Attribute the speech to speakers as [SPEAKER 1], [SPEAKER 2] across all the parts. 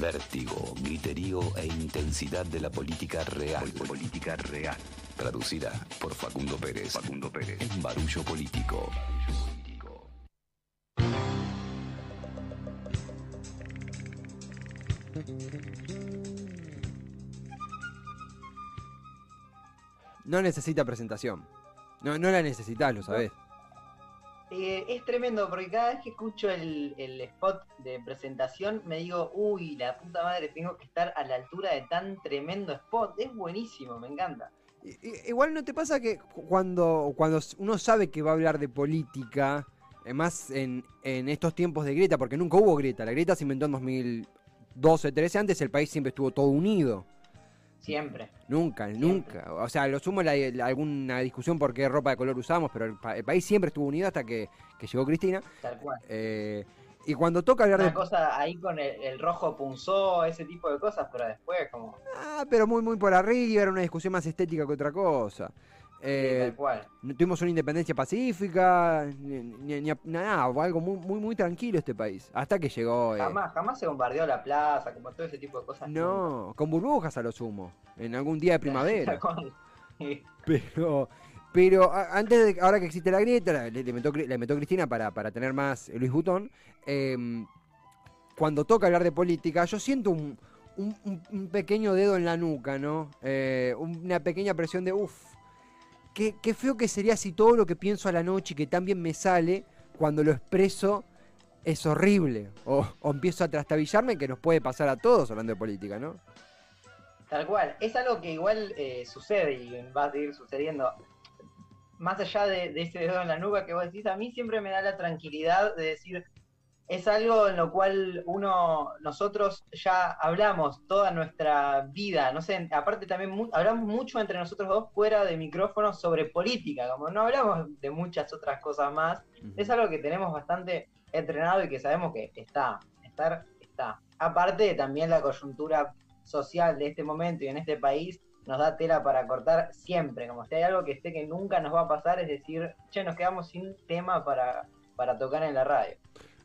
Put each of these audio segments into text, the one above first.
[SPEAKER 1] Vértigo, griterío e intensidad de la política real.
[SPEAKER 2] Política real.
[SPEAKER 1] Traducida por Facundo Pérez.
[SPEAKER 2] Facundo Pérez.
[SPEAKER 1] En Barullo Político.
[SPEAKER 3] No necesita presentación. No, no la necesitas, lo sabés.
[SPEAKER 4] Eh, es tremendo porque cada vez que escucho el, el spot de presentación me digo, uy, la puta madre, tengo que estar a la altura de tan tremendo spot. Es buenísimo, me encanta.
[SPEAKER 3] Igual no te pasa que cu- cuando, cuando uno sabe que va a hablar de política, eh, más en, en estos tiempos de grieta, porque nunca hubo grieta, la grieta se inventó en 2012, 13, antes el país siempre estuvo todo unido.
[SPEAKER 4] Siempre.
[SPEAKER 3] Nunca, nunca. O sea, lo sumo la, la- alguna discusión por qué ropa de color usamos, pero el, pa- el país siempre estuvo unido hasta que, que llegó Cristina.
[SPEAKER 4] Tal cual.
[SPEAKER 3] Eh, y cuando toca hablar
[SPEAKER 4] Una
[SPEAKER 3] de...
[SPEAKER 4] cosa ahí con el, el rojo punzó, ese tipo de cosas, pero después como...
[SPEAKER 3] Ah, pero muy, muy por arriba, era una discusión más estética que otra cosa. Eh,
[SPEAKER 4] tal cual.
[SPEAKER 3] tuvimos una independencia pacífica, ni, ni- ni- nada, algo muy, muy, muy tranquilo este país. Hasta que llegó... eh,
[SPEAKER 4] Jamás, jamás se bombardeó la plaza, como todo ese tipo de cosas.
[SPEAKER 3] no, con burbujas a lo sumo, en algún día de primavera. Pero, pero antes de, ahora que existe la grieta, la- le, Cri- le metió Cristina para, para tener más Luis Butón. em, cuando toca hablar de política, yo siento un, un- un- un pequeño dedo en la nuca, ¿no? Eh, una pequeña presión de, uff, qué, feo que sería si todo lo que pienso a la noche y que tan bien me sale, cuando lo expreso, es horrible. O, o empiezo a trastabillarme, que nos puede pasar a todos hablando de política, ¿no?
[SPEAKER 4] Tal cual. Es algo que igual eh, sucede y va a seguir sucediendo. Más allá de, de ese dedo en la nuca que vos decís, a mí siempre me da la tranquilidad de decir, es algo en lo cual uno, nosotros ya hablamos toda nuestra vida, no sé, aparte también mu- hablamos mucho entre nosotros dos fuera de micrófono sobre política, como no hablamos de muchas otras cosas más, es algo que tenemos bastante entrenado y que sabemos que está, estar está. Aparte también la coyuntura social de este momento y en este país nos da tela para cortar siempre, como si hay algo que esté que nunca nos va a pasar, es decir, che, nos quedamos sin tema para, para tocar en la radio.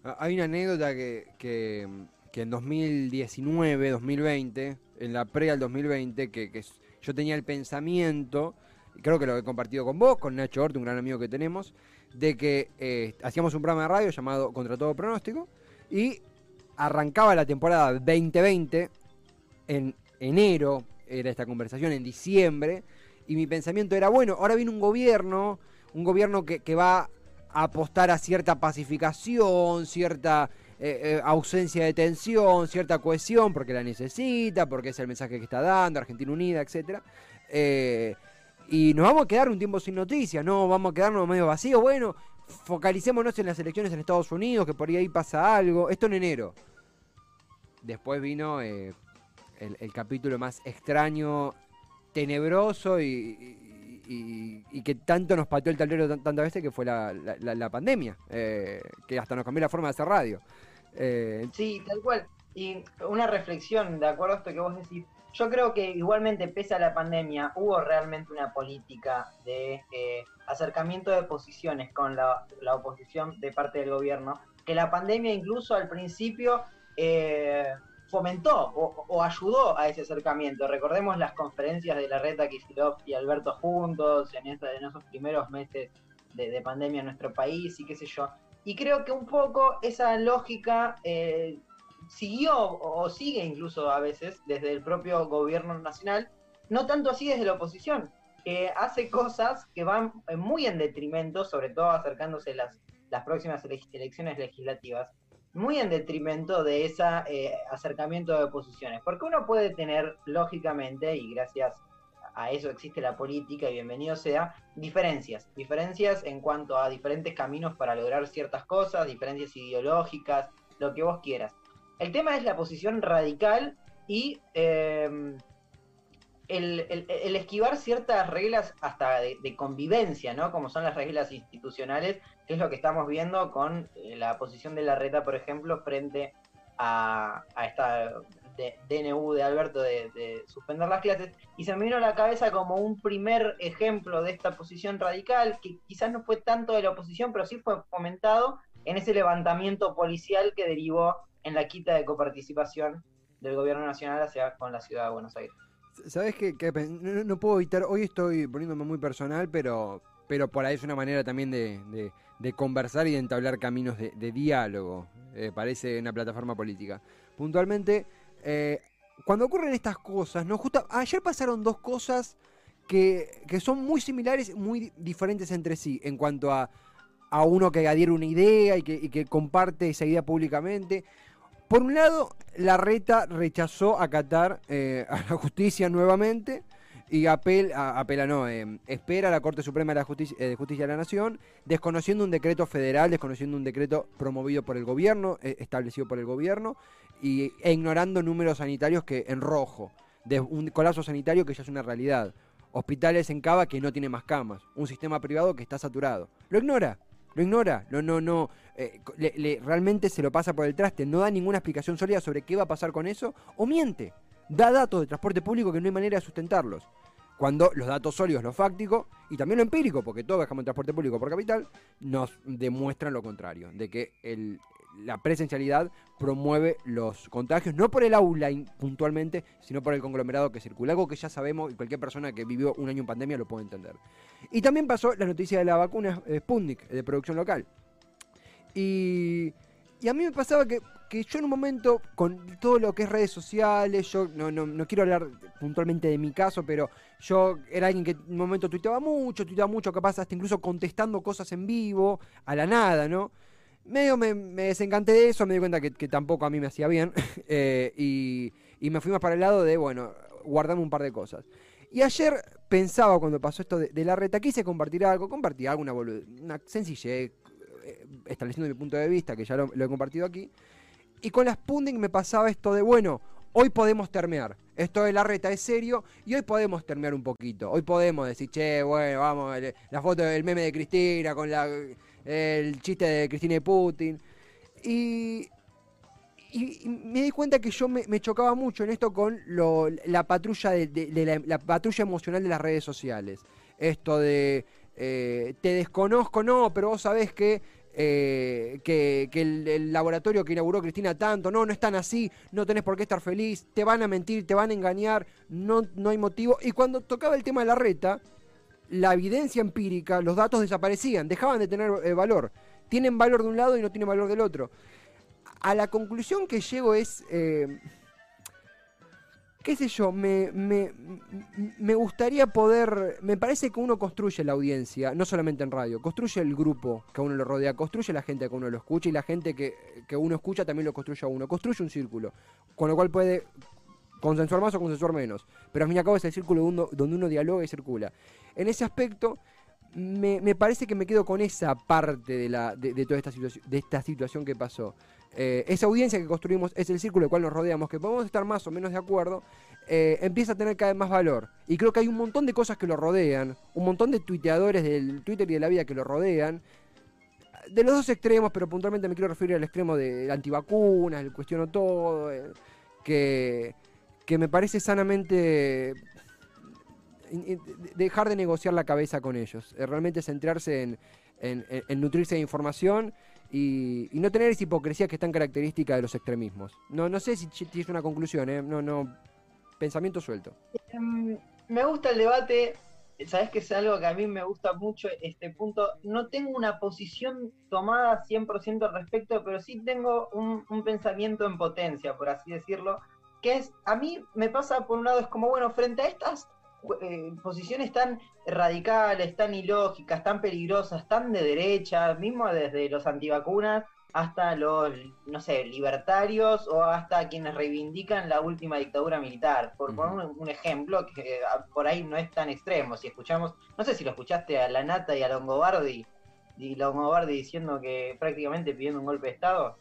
[SPEAKER 3] Ah, Hay una anécdota que, que, que en 2019, 2020, en la pre al 2020, que, que yo tenía el pensamiento, creo que lo he compartido con vos, con Nacho Hort, un gran amigo que tenemos, de que eh, hacíamos un programa de radio llamado Contra todo pronóstico, y arrancaba la temporada 2020 en enero, era esta conversación, en diciembre, y mi pensamiento era, bueno, ahora viene un gobierno, un gobierno que, que va apostar a cierta pacificación, cierta eh, eh, ausencia de tensión, cierta cohesión, porque la necesita, porque es el mensaje que está dando, Argentina Unida, etc. y nos vamos a quedar un tiempo sin noticias, no vamos a quedarnos medio vacíos, bueno, focalicémonos en las elecciones en Estados Unidos, que por ahí pasa algo, esto en enero. Después vino eh, el capítulo más extraño, tenebroso y, y- y- que tanto nos pateó el tablero tan- tantas veces que fue la- la- la pandemia, eh, que hasta nos cambió la forma de hacer radio. Eh,
[SPEAKER 4] Sí, tal cual. Y una reflexión, de acuerdo a esto que vos decís, yo creo que igualmente pese a la pandemia hubo realmente una política de eh, acercamiento de posiciones con la, la oposición de parte del gobierno, que la pandemia incluso al principio eh, fomentó o, o ayudó a ese acercamiento. Recordemos las conferencias de la Reta Kicillof y Alberto juntos en, esa- en esos primeros meses de, de pandemia en nuestro país y qué sé yo. Y creo que un poco esa lógica eh, siguió o o sigue incluso a veces desde el propio gobierno nacional, no tanto así desde la oposición, que hace cosas que van eh, muy en detrimento, sobre todo acercándose las, las próximas ele- elecciones legislativas, muy en detrimento de ese acercamiento de posiciones. Porque uno puede tener, lógicamente, y gracias a eso existe la política y bienvenido sea, diferencias. Diferencias en cuanto a diferentes caminos para lograr ciertas cosas, diferencias ideológicas, lo que vos quieras. El tema es la posición radical y eh, el, el- esquivar ciertas reglas hasta de, convivencia, ¿no? Como son las reglas institucionales, que es lo que estamos viendo con eh, la posición de la reta, por ejemplo, frente a, esta de- DNU de Alberto de, de suspender las clases. Y se me vino a la cabeza como un primer ejemplo de esta posición radical, que quizás no fue tanto de la oposición, pero sí fue fomentado en ese levantamiento policial que derivó en la quita de coparticipación del gobierno nacional hacia con la ciudad de Buenos Aires.
[SPEAKER 3] ¿Sabes qué? no, puedo evitar, hoy estoy poniéndome muy personal, pero, pero por ahí es una manera también de, conversar y de entablar caminos de, diálogo, eh, parece una plataforma política. Puntualmente, eh, cuando ocurren estas cosas, ¿no? Justo, ayer pasaron dos cosas que, que son muy similares, muy diferentes entre sí, en cuanto a, a uno que adhiere una idea y que, y que comparte esa idea públicamente. Por un lado, la reta rechazó acatar eh, a la justicia nuevamente y apela, apela no, eh, espera a la Corte Suprema de, la justicia, eh, de Justicia de la Nación, desconociendo un decreto federal, desconociendo un decreto promovido por el gobierno, establecido por el gobierno, y, e ignorando números sanitarios que en rojo, de un colapso sanitario que ya es una realidad. Hospitales en Cava que no tiene más camas, un sistema privado que está saturado. Lo ignora, lo ignora, no, no, no, eh, le, realmente se lo pasa por el traste, no da ninguna explicación sólida sobre qué va a pasar con eso, o miente, da datos de transporte público que no hay manera de sustentarlos. Cuando los datos sólidos, lo fáctico y también lo empírico, porque todo dejamos en transporte público por capital, nos demuestran lo contrario, de que el, la presencialidad promueve los contagios, no por el aula puntualmente, sino por el conglomerado que circula, algo que ya sabemos y cualquier persona que vivió un año en pandemia lo puede entender. Y también pasó la noticia de la vacuna Sputnik, de producción local. Y, a mí me pasaba que, yo en un momento, con todo lo que es redes sociales, yo no, no, quiero hablar puntualmente de mi caso, pero yo era alguien que en un momento tuiteaba mucho, tuiteaba mucho, capaz hasta incluso contestando cosas en vivo, a la nada, ¿no? Medio me, desencanté de eso, me di cuenta que, tampoco a mí me hacía bien eh, y, me fui más para el lado de, bueno, guardarme un par de cosas. Y ayer pensaba cuando pasó esto de, la reta, quise compartir algo, compartir algo, una, sencillez, eh, estableciendo mi punto de vista, que ya lo, he compartido aquí. Y con la Spunding me pasaba esto de, bueno, hoy podemos termear. Esto de la reta es serio y hoy podemos termear un poquito. Hoy podemos decir, che, bueno, vamos, la foto del meme de Cristina con la el chiste de Cristina y Putin. Y, me di cuenta que yo me, chocaba mucho en esto con la patrulla de, la, patrulla emocional de las redes sociales. Esto de eh, te desconozco, no, pero vos sabés que, eh, que, el, laboratorio que inauguró Cristina tanto, no, no están así, no tenés por qué estar feliz, te van a mentir, te van a engañar, no, no hay motivo. Y cuando tocaba el tema de la reta, la evidencia empírica, los datos desaparecían, dejaban de tener eh, valor. Tienen valor de un lado y no tienen valor del otro. A la conclusión que llego es, eh, qué sé yo, me, me, gustaría poder, me parece que uno construye la audiencia, no solamente en radio, construye el grupo que a uno lo rodea, construye la gente que uno lo escucha y la gente que, que uno escucha también lo construye a uno, construye un círculo, con lo cual puede consensuar más o consensuar menos, pero al fin y al cabo es el círculo donde uno dialoga y circula. En ese aspecto, me, parece que me quedo con esa parte de, la, de, toda esta situación, de esta situación que pasó. Eh, esa audiencia que construimos es el círculo del cual nos rodeamos, que podemos estar más o menos de acuerdo, eh, empieza a tener cada vez más valor. Y creo que hay un montón de cosas que lo rodean, un montón de tuiteadores del Twitter y de la vida que lo rodean, de los dos extremos, pero puntualmente me quiero referir al extremo de antivacunas, el cuestiono todo, eh, que, que me parece sanamente dejar de negociar la cabeza con ellos, eh, realmente centrarse en, en, nutrirse de información y, no tener esa hipocresía que es tan característica de los extremismos. No, no sé si tienes una conclusión, ¿eh? no, no, pensamiento suelto.
[SPEAKER 4] Em, me gusta el debate, sabes que es algo que a mí me gusta mucho este punto. No tengo una posición tomada 100% al respecto, pero sí tengo un, un pensamiento en potencia, por así decirlo que es, a mí me pasa por un lado, es como, bueno, frente a estas eh, posiciones tan radicales, tan ilógicas, tan peligrosas, tan de derecha, mismo desde los antivacunas hasta los, no sé, libertarios o hasta quienes reivindican la última dictadura militar. Por poner un, ejemplo que ah, por ahí no es tan extremo. Si escuchamos, no sé si lo escuchaste a La Nata y a Longobardi, y Longobardi diciendo que prácticamente pidiendo un golpe de Estado.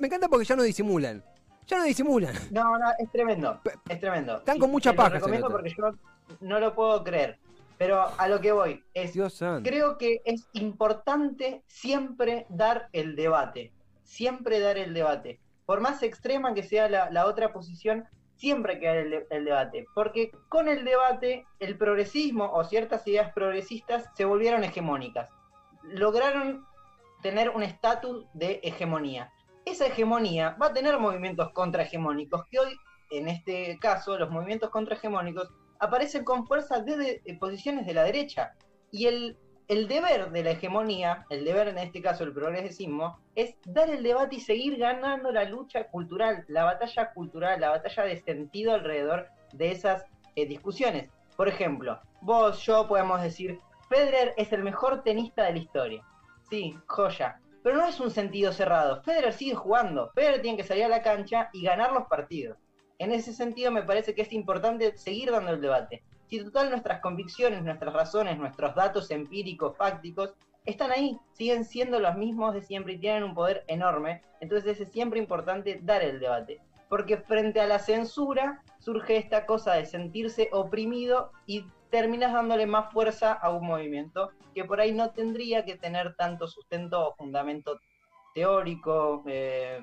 [SPEAKER 3] Me encanta porque ya no disimulan. Ya no disimulan.
[SPEAKER 4] No, no, es tremendo. Es tremendo.
[SPEAKER 3] Están con mucha paja. Lo
[SPEAKER 4] recomiendo porque yo no lo puedo creer. Pero a lo que voy es, creo que es importante siempre dar el debate. Siempre dar el debate. Por más extrema que sea la, otra posición, siempre hay que dar el, el, debate. Porque con el debate, el progresismo o ciertas ideas progresistas se volvieron hegemónicas. Lograron tener un estatus de hegemonía esa hegemonía va a tener movimientos contrahegemónicos, que hoy, en este caso, los movimientos contrahegemónicos aparecen con fuerza desde posiciones de la derecha. Y el, el deber de la hegemonía, el deber en este caso del progresismo, es dar el debate y seguir ganando la lucha cultural, la batalla cultural, la batalla de sentido alrededor de esas eh, discusiones. Por ejemplo, vos, yo podemos decir, Federer es el mejor tenista de la historia. Sí, joya. Pero no es un sentido cerrado. Federer sigue jugando. Federer tiene que salir a la cancha y ganar los partidos. En ese sentido me parece que es importante seguir dando el debate. Si total nuestras convicciones, nuestras razones, nuestros datos empíricos, fácticos, están ahí, siguen siendo los mismos de siempre y tienen un poder enorme, entonces es siempre importante dar el debate. Porque frente a la censura surge esta cosa de sentirse oprimido y terminas dándole más fuerza a un movimiento que por ahí no tendría que tener tanto sustento o fundamento teórico, eh,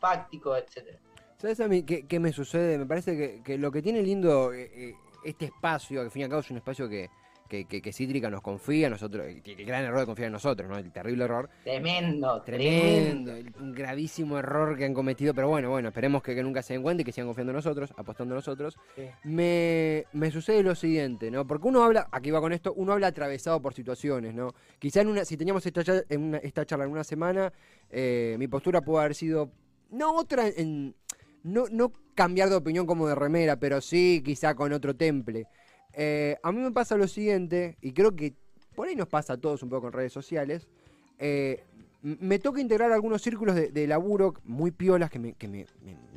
[SPEAKER 4] fáctico, etc.
[SPEAKER 3] ¿Sabes a mí qué, me sucede? Me parece que, lo que tiene lindo eh, eh, este espacio, que al fin y al cabo es un espacio que, que, Cítrica nos confía, nosotros, que, gran error de confiar en nosotros, ¿no? El terrible error.
[SPEAKER 4] Tremendo,
[SPEAKER 3] tremendo. Un gravísimo error que han cometido, pero bueno, bueno, esperemos que, nunca se den cuenta y que sigan confiando en nosotros, apostando en nosotros. Me, sucede lo siguiente, ¿no? Porque uno habla, aquí va con esto, uno habla atravesado por situaciones, ¿no? Quizá en una, si teníamos esta charla en esta charla en una semana, eh, mi postura pudo haber sido, no otra en... No, no cambiar de opinión como de remera, pero sí quizá con otro temple. Eh, a mí me pasa lo siguiente, y creo que por ahí nos pasa a todos un poco en redes sociales. Eh, me toca integrar algunos círculos de, laburo muy piolas que, me,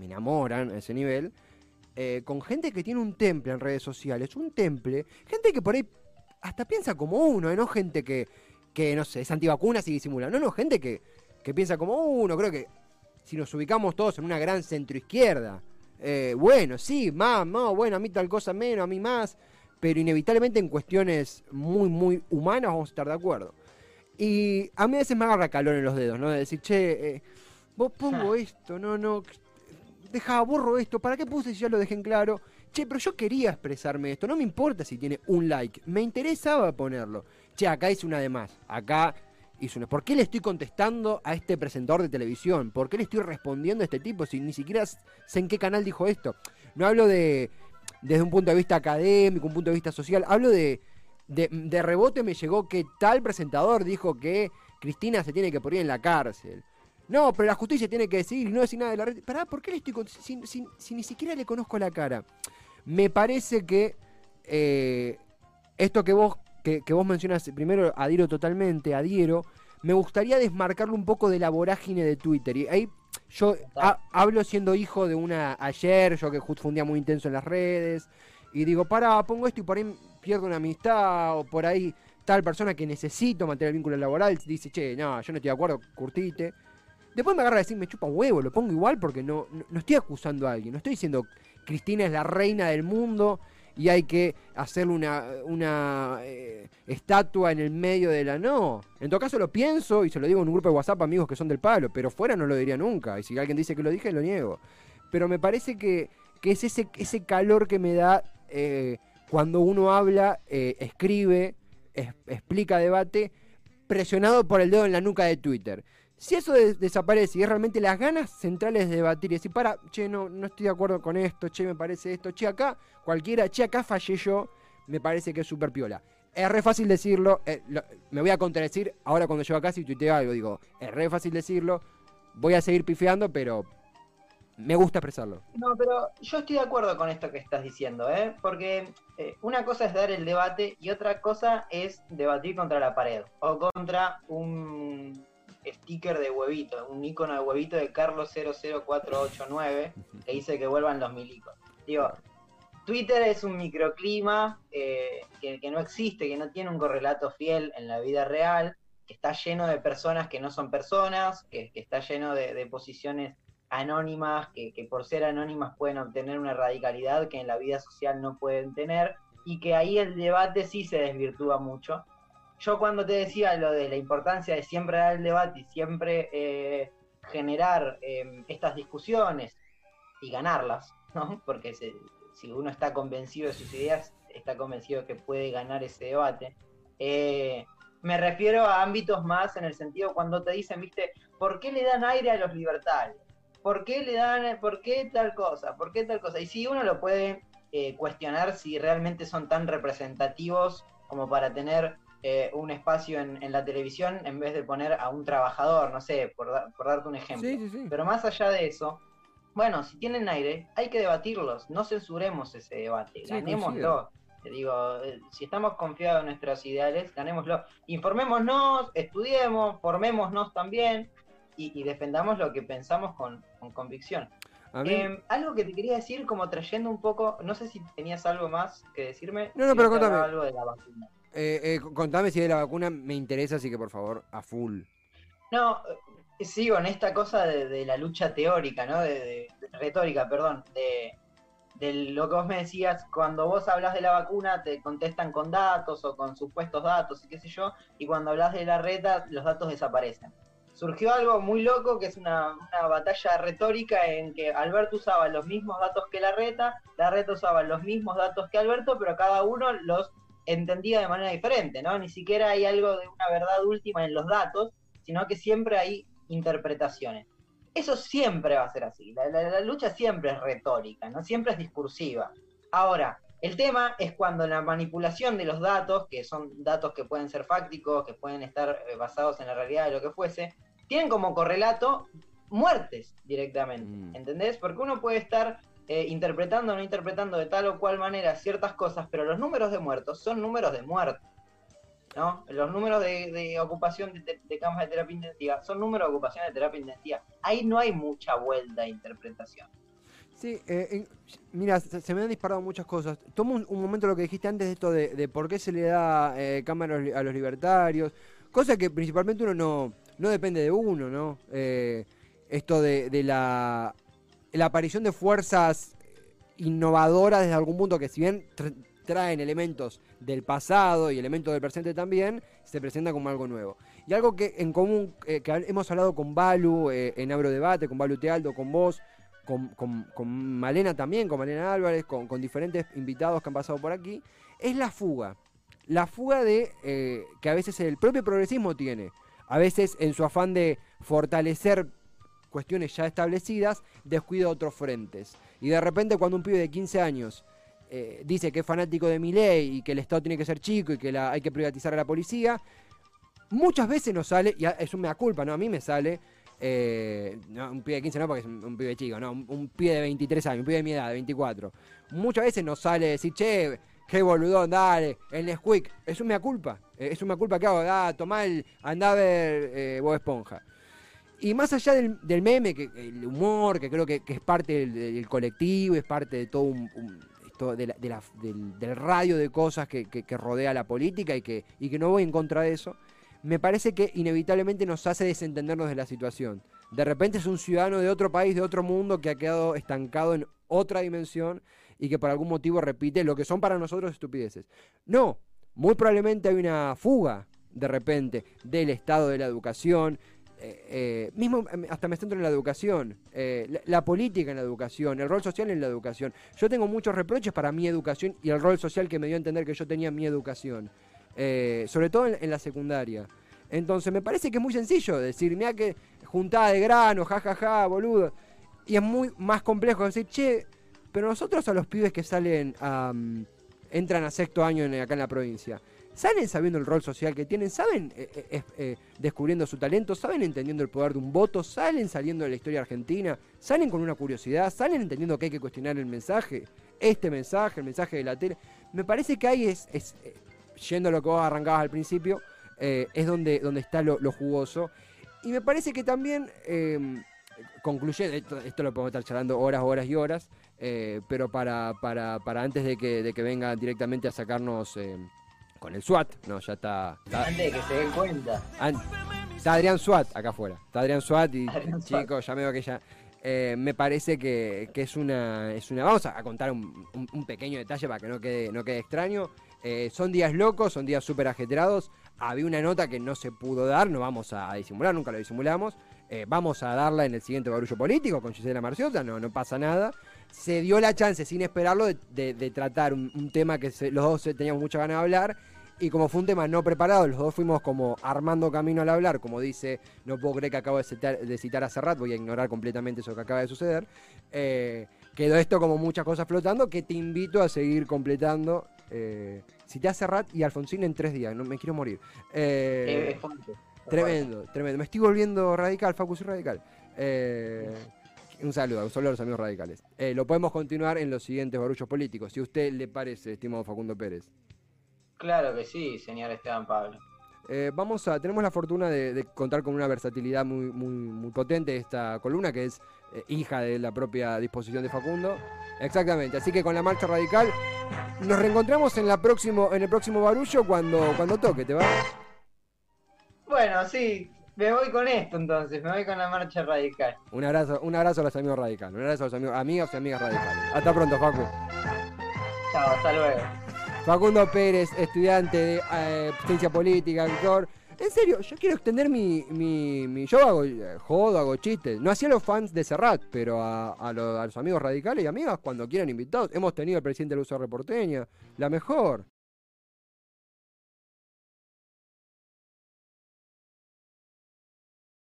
[SPEAKER 3] enamoran a ese nivel. Eh, con gente que tiene un temple en redes sociales, un temple, gente que por ahí hasta piensa como uno, no gente que, que, no sé, es antivacunas y disimula. No, no, gente que, que piensa como uno. Creo que si nos ubicamos todos en una gran centroizquierda, bueno, sí, más, no, bueno, a mí tal cosa menos, a mí más pero inevitablemente en cuestiones muy, muy humanas vamos a estar de acuerdo. Y a mí a veces me agarra calor en los dedos, ¿no? De decir, che, eh, vos pongo esto, no, no, deja, borro esto, ¿para qué puse si ya lo dejé en claro? Che, pero yo quería expresarme esto, no me importa si tiene un like, me interesaba ponerlo. Che, acá hice una de más, acá hice una. ¿Por qué le estoy contestando a este presentador de televisión? ¿Por qué le estoy respondiendo a este tipo si ni siquiera sé en qué canal dijo esto? No hablo de desde un punto de vista académico, un punto de vista social. Hablo de, de, rebote me llegó que tal presentador dijo que Cristina se tiene que poner en la cárcel. No, pero la justicia tiene que decir y no decir nada de la red. Pará, ¿por qué le estoy si, si, ni siquiera le conozco la cara? Me parece que eh, esto que vos, que, vos mencionas, primero adhiero totalmente, adhiero, me gustaría desmarcarlo un poco de la vorágine de Twitter. Y ahí yo hablo siendo hijo de una ayer, yo que fue un día muy intenso en las redes, y digo, para, pongo esto y por ahí pierdo una amistad, o por ahí tal persona que necesito mantener el vínculo laboral dice, che, no, yo no estoy de acuerdo, curtite. Después me agarra a decir, me chupa un huevo, lo pongo igual porque no, no estoy acusando a alguien, no estoy diciendo Cristina es la reina del mundo y hay que hacerle una, una eh, estatua en el medio de la... No, en todo caso lo pienso y se lo digo en un grupo de WhatsApp amigos que son del palo, pero fuera no lo diría nunca. Y si alguien dice que lo dije, lo niego. Pero me parece que, es ese, ese calor que me da eh, cuando uno habla, eh, escribe, explica debate, presionado por el dedo en la nuca de Twitter. Si eso desaparece y es realmente las ganas centrales de debatir y decir, para, che, no, no estoy de acuerdo con esto, che, me parece esto, che, acá, cualquiera, che, acá fallé yo, me parece que es súper piola. Es re fácil decirlo, eh, me voy a contradecir ahora cuando llego acá si tuiteo algo, digo, es re fácil decirlo, voy a seguir pifiando, pero me gusta expresarlo.
[SPEAKER 4] No, pero yo estoy de acuerdo con esto que estás diciendo, ¿eh? Porque eh, una cosa es dar el debate y otra cosa es debatir contra la pared o contra un sticker de huevito, un icono de huevito de Carlos 00489 que dice que vuelvan los milicos. Digo, Twitter es un microclima eh, que, no existe, que no tiene un correlato fiel en la vida real, que está lleno de personas que no son personas, que, está lleno de, posiciones anónimas, que, que, por ser anónimas pueden obtener una radicalidad que en la vida social no pueden tener, y que ahí el debate sí se desvirtúa mucho yo cuando te decía lo de la importancia de siempre dar el debate y siempre eh, generar em, estas discusiones y ganarlas, ¿no? Porque si uno está convencido de sus ideas, está convencido que puede ganar ese debate. Eh, me refiero a ámbitos más en el sentido cuando te dicen, viste, ¿por qué le dan aire a los libertarios? ¿Por qué le dan, por qué tal cosa? ¿Por qué tal cosa? Y si uno lo puede eh, cuestionar si realmente son tan representativos como para tener eh, un espacio en, la televisión en vez de poner a un trabajador, no sé, por, darte un ejemplo. Pero más allá de eso, bueno, si tienen aire, hay que debatirlos, no censuremos ese debate, ganémoslo. Te digo, eh, si estamos confiados en nuestros ideales, ganémoslo. Informémonos, estudiemos, formémonos también y, defendamos lo que pensamos con, convicción. Em, algo que te quería decir, como trayendo un poco, no sé si tenías algo más que decirme.
[SPEAKER 3] No, no, pero contame. Algo de la vacuna. Eh, eh, contame si de la vacuna me interesa, así que por favor, a full.
[SPEAKER 4] No, eh, sigo en esta cosa de, la lucha teórica, ¿no? De, retórica, perdón, de, lo que vos me decías, cuando vos hablas de la vacuna te contestan con datos o con supuestos datos y qué sé yo, y cuando hablas de la reta los datos desaparecen surgió algo muy loco que es una, batalla retórica en que Alberto usaba los mismos datos que la reta, la reta usaba los mismos datos que Alberto, pero cada uno los entendía de manera diferente, ¿no? Ni siquiera hay algo de una verdad última en los datos, sino que siempre hay interpretaciones. Eso siempre va a ser así, la, la lucha siempre es retórica, ¿no? Siempre es discursiva. Ahora, el tema es cuando la manipulación de los datos, que son datos que pueden ser fácticos, que pueden estar eh, basados en la realidad de lo que fuese, tienen como correlato muertes directamente, mm. ¿entendés? Porque uno puede estar eh, interpretando o no interpretando de tal o cual manera ciertas cosas, pero los números de muertos son números de muerte. ¿no? Los números de, ocupación de, camas de terapia intensiva son números de ocupación de terapia intensiva. Ahí no hay mucha vuelta a interpretación.
[SPEAKER 3] Sí, eh, mira, se, me han disparado muchas cosas. Tomo un, momento lo que dijiste antes de esto de, por qué se le da eh, cámara a los libertarios, cosa que principalmente uno no, no depende de uno, ¿no? Eh, esto de, la, la, aparición de fuerzas innovadoras desde algún punto que si bien traen elementos del pasado y elementos del presente también, se presenta como algo nuevo. Y algo que en común, eh, que hemos hablado con Balu eh, en Abro Debate, con Balu Tealdo, con vos, con, con, Malena también, con Malena Álvarez, con, con, diferentes invitados que han pasado por aquí, es la fuga. La fuga de que a veces el propio progresismo tiene a veces en su afán de fortalecer cuestiones ya establecidas, descuida otros frentes. Y de repente cuando un pibe de 15 años eh, dice que es fanático de mi ley y que el Estado tiene que ser chico y que hay que privatizar a la policía, muchas veces nos sale, y es un mea culpa, ¿no? A mí me sale, eh, un pibe de 15 no porque es un, pibe chico, no, un, un, pibe de 23 años, un pibe de mi edad, de 24. Muchas veces nos sale decir, che, qué boludón, dale, el Nesquik, es una culpa, eh, es una culpa que hago, da, tomá el, andá a ver eh, Esponja. Y más allá del, meme, que el humor, que creo que, es parte del, colectivo, es parte de todo un, del, radio de cosas que, rodea la política y que, y que no voy en contra de eso, me parece que inevitablemente nos hace desentendernos de la situación. De repente es un ciudadano de otro país, de otro mundo, que ha quedado estancado en otra dimensión y que por algún motivo repite lo que son para nosotros estupideces. No, muy probablemente hay una fuga de repente del estado de la educación, eh, eh, mismo em, hasta me centro en la educación, eh, la, política en la educación, el rol social en la educación. Yo tengo muchos reproches para mi educación y el rol social que me dio a entender que yo tenía mi educación, sobre todo en, la secundaria. Entonces me parece que es muy sencillo decir, mira que juntada de grano, jajaja, ja, ja, boludo. Y es muy más complejo decir, che, pero nosotros a los pibes que salen entran a sexto año acá en la provincia, salen sabiendo el rol social que tienen, saben eh, eh, eh, descubriendo su talento, saben entendiendo el poder de un voto, salen saliendo de la historia argentina, salen con una curiosidad, salen entendiendo que hay que cuestionar el mensaje, este mensaje, el mensaje de la tele. Me parece que ahí es, yendo a lo que vos arrancabas al principio, es donde, donde está lo, jugoso. Y me parece que también, concluye, esto, esto lo podemos estar charlando horas, horas y horas, pero para, para, para, antes de que, de que venga directamente a sacarnos eh, con el SWAT, no, ya está.
[SPEAKER 4] antes de que se den cuenta.
[SPEAKER 3] está Adrián SWAT acá afuera. Está Adrián SWAT y chicos, ya me veo que ya. Eh, me parece que, que, es una es una vamos a, contar un, un, pequeño detalle para que no quede no quede extraño son días locos son días súper ajetreados había una nota que no se pudo dar no vamos a disimular nunca lo disimulamos vamos a darla en el siguiente barullo político con Gisela Marciota no no pasa nada se dio la chance, sin esperarlo, de, tratar un, tema que los dos teníamos mucha ganas de hablar Y como fue un tema no preparado, los dos fuimos como armando camino al hablar, como dice, no puedo creer que acabo de citar, de citar a Serrat, voy a ignorar completamente eso que acaba de suceder. Eh, quedó esto como muchas cosas flotando que te invito a seguir completando. Eh, cité a Serrat y Alfonsín en tres días, no me quiero morir. Eh. Tremendo, tremendo. Me estoy volviendo radical, Facu, soy radical. Eh, un saludo, a los amigos radicales. Eh, lo podemos continuar en los siguientes barullos políticos, si a usted le parece, estimado Facundo Pérez.
[SPEAKER 4] Claro que sí, señor Esteban Pablo.
[SPEAKER 3] Eh, vamos a, tenemos la fortuna de, de contar con una versatilidad muy, muy, muy potente de esta columna, que es eh, hija de la propia disposición de Facundo. Exactamente, así que con la marcha radical nos reencontramos en, la próximo, en el próximo barullo cuando, cuando toque, ¿te va?
[SPEAKER 4] Bueno, sí, me voy con esto entonces, me voy con la marcha radical.
[SPEAKER 3] Un abrazo, un abrazo a los amigos radicales, un abrazo a los amigos, amigas y amigas radicales. Hasta pronto, Facu.
[SPEAKER 4] Chao, hasta luego.
[SPEAKER 3] Facundo Pérez, estudiante de eh, ciencia política, actor. En serio, yo quiero extender mi. mi, mi- yo hago eh, jodo, hago chistes. No hacía los fans de Serrat, pero a, a lo- a los amigos radicales y amigas, cuando quieran invitados. Hemos tenido al presidente de la USR porteña, la mejor.